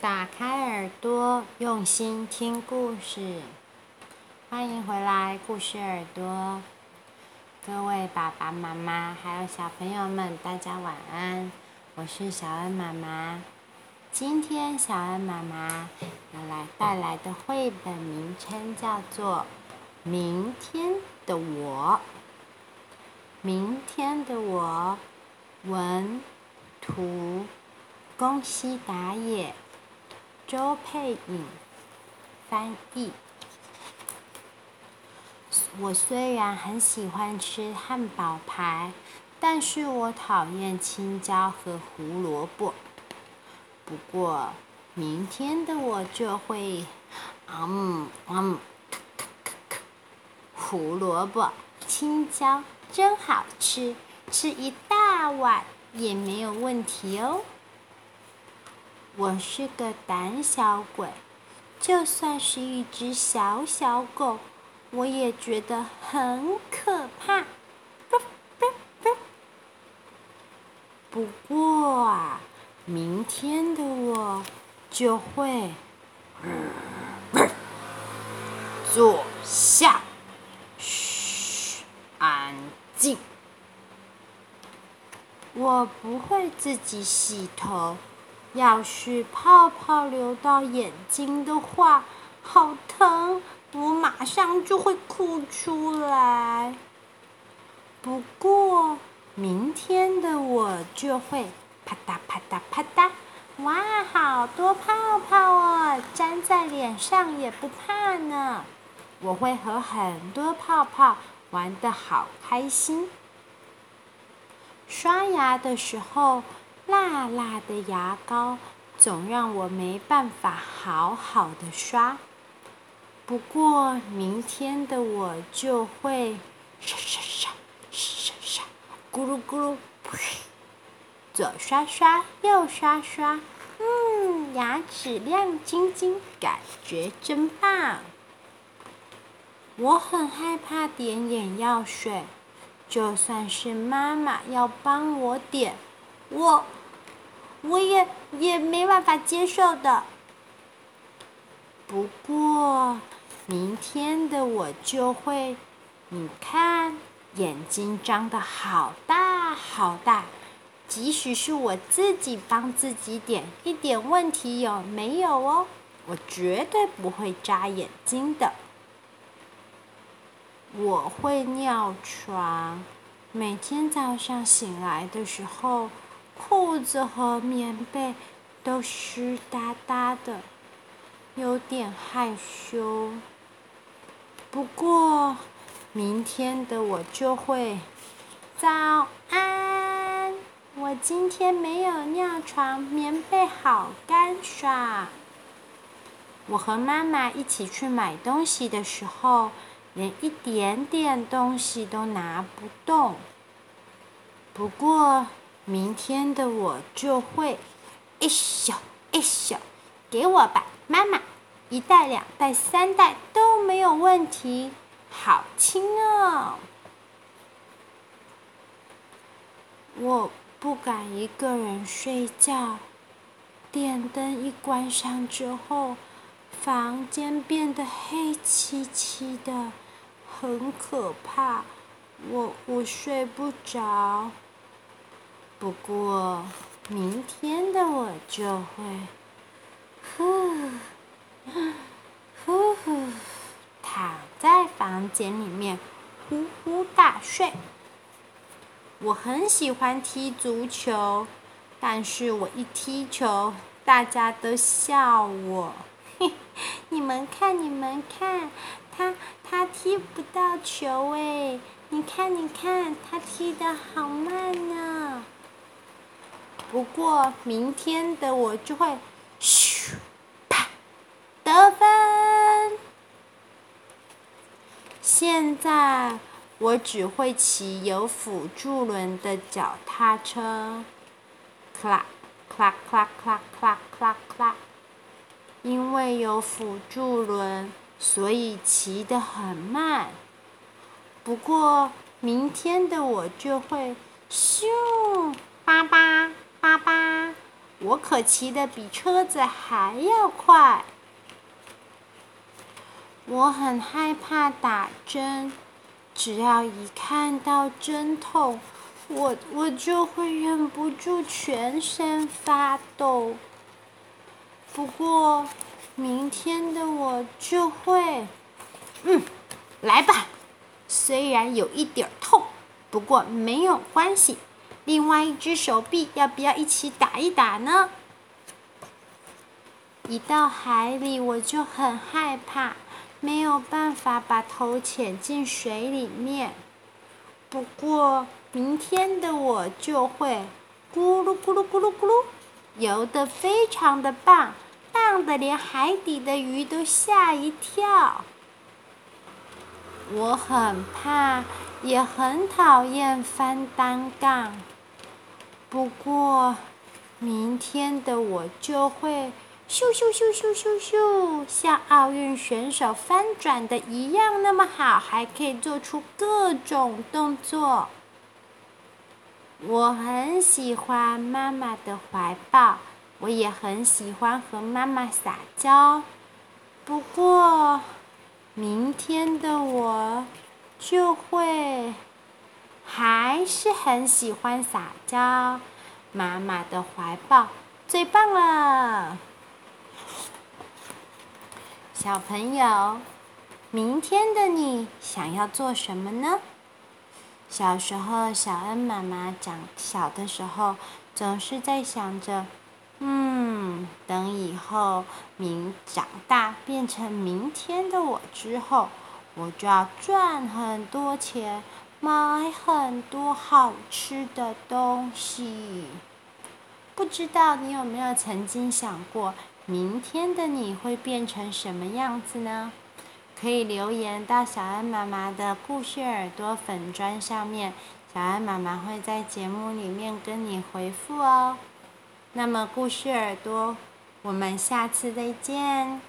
打开耳朵，用心听故事。欢迎回来，故事耳朵。各位爸爸妈妈还有小朋友们，大家晚安。我是小恩妈妈。今天小恩妈妈要来带来的绘本名称叫做《明天的我》。明天的我，文图。宫西达也、周佩颖翻译。我虽然很喜欢吃汉堡排，但是我讨厌青椒和胡萝卜。不过，明天的我就会，嗯嗯，胡萝卜、青椒真好吃，吃一大碗也没有问题哦。我是个胆小鬼，就算是一只小小狗，我也觉得很可怕。不过啊，明天的我就会坐下，嘘，安静。我不会自己洗头。要是泡泡流到眼睛的话，好疼！我马上就会哭出来。不过明天的我就会啪嗒啪嗒啪嗒，哇，好多泡泡哦，粘在脸上也不怕呢。我会和很多泡泡玩得好开心。刷牙的时候。辣辣的牙膏总让我没办法好好的刷。不过明天的我就会刷刷刷刷刷，咕噜咕噜，呸！左刷刷，右刷刷，嗯，牙齿亮晶晶，感觉真棒。我很害怕点眼药水，就算是妈妈要帮我点，我。我也也没办法接受的。不过，明天的我就会，你看，眼睛张得好大好大，即使是我自己帮自己点，一点问题有没有哦？我绝对不会眨眼睛的。我会尿床，每天早上醒来的时候。裤子和棉被都湿哒哒的，有点害羞。不过，明天的我就会。早安，我今天没有尿床，棉被好干爽。我和妈妈一起去买东西的时候，连一点点东西都拿不动。不过。明天的我就会，一宿一宿，给我吧，妈妈，一袋、两袋、三袋都没有问题，好轻哦。我不敢一个人睡觉，电灯一关上之后，房间变得黑漆漆的，很可怕，我我睡不着。不过，明天的我就会，呼，呼呼，躺在房间里面呼呼大睡。我很喜欢踢足球，但是我一踢球，大家都笑我。嘿，你们看，你们看，他他踢不到球哎！你看，你看，他踢得好慢呢。不过明天的我就会，咻，啪，得分。现在我只会骑有辅助轮的脚踏车，因为有辅助轮，所以骑得很慢。不过明天的我就会，咻，叭叭。我可骑得比车子还要快。我很害怕打针，只要一看到针痛，我我就会忍不住全身发抖。不过，明天的我就会，嗯，来吧。虽然有一点痛，不过没有关系。另外一只手臂要不要一起打一打呢？一到海里我就很害怕，没有办法把头潜进水里面。不过明天的我就会咕噜咕噜咕噜咕噜，游得非常的棒，棒得连海底的鱼都吓一跳。我很怕，也很讨厌翻单杠。不过，明天的我就会咻咻咻咻咻咻，像奥运选手翻转的一样那么好，还可以做出各种动作。我很喜欢妈妈的怀抱，我也很喜欢和妈妈撒娇。不过，明天的我就会。还是很喜欢撒娇，妈妈的怀抱最棒了。小朋友，明天的你想要做什么呢？小时候，小恩妈妈讲，小的时候总是在想着，嗯，等以后明长大变成明天的我之后，我就要赚很多钱。买很多好吃的东西，不知道你有没有曾经想过，明天的你会变成什么样子呢？可以留言到小安妈妈的故事耳朵粉砖上面，小安妈妈会在节目里面跟你回复哦。那么故事耳朵，我们下次再见。